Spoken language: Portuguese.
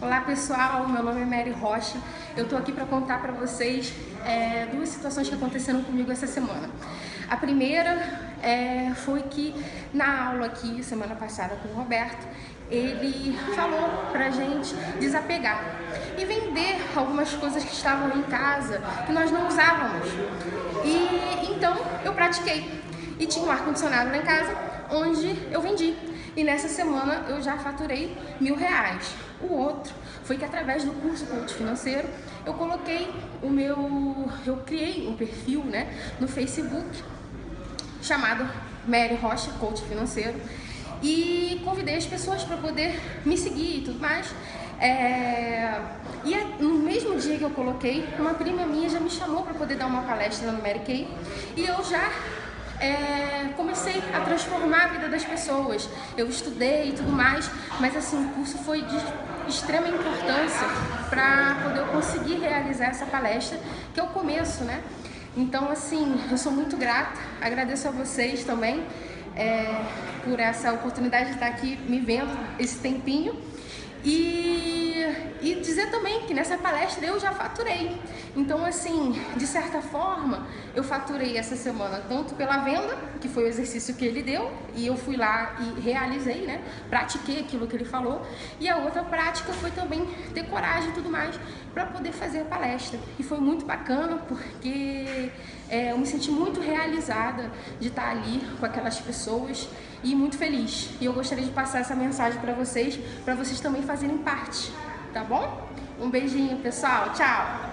Olá pessoal, meu nome é Mary Rocha. Eu tô aqui para contar para vocês é, duas situações que aconteceram comigo essa semana. A primeira é, foi que na aula aqui semana passada com o Roberto, ele falou pra gente desapegar e vender algumas coisas que estavam em casa que nós não usávamos. E então eu pratiquei. E tinha um ar-condicionado em casa onde eu vendi. E nessa semana eu já faturei mil reais. O outro foi que através do curso coach financeiro eu coloquei o meu, eu criei um perfil, né, no Facebook chamado Mary Rocha Coach Financeiro e convidei as pessoas para poder me seguir e tudo mais. É... E no mesmo dia que eu coloquei, uma prima minha já me chamou para poder dar uma palestra no Mary Kay e eu já é, comecei a transformar a vida das pessoas. Eu estudei e tudo mais, mas assim, o curso foi de extrema importância para poder eu conseguir realizar essa palestra, que é o começo, né? Então, assim, eu sou muito grata, agradeço a vocês também é, por essa oportunidade de estar aqui me vendo esse tempinho. E, e dizer também que nessa palestra eu já faturei. Então, assim, de certa forma, eu faturei essa semana tanto pela venda, que foi o exercício que ele deu, e eu fui lá e realizei, né? Pratiquei aquilo que ele falou. E a outra prática foi também ter coragem e tudo mais para poder fazer a palestra. E foi muito bacana porque é, eu me senti muito realizada de estar ali com aquelas pessoas e muito feliz. E eu gostaria de passar essa mensagem para vocês, para vocês também fazerem parte, tá bom? Um beijinho, pessoal. Tchau!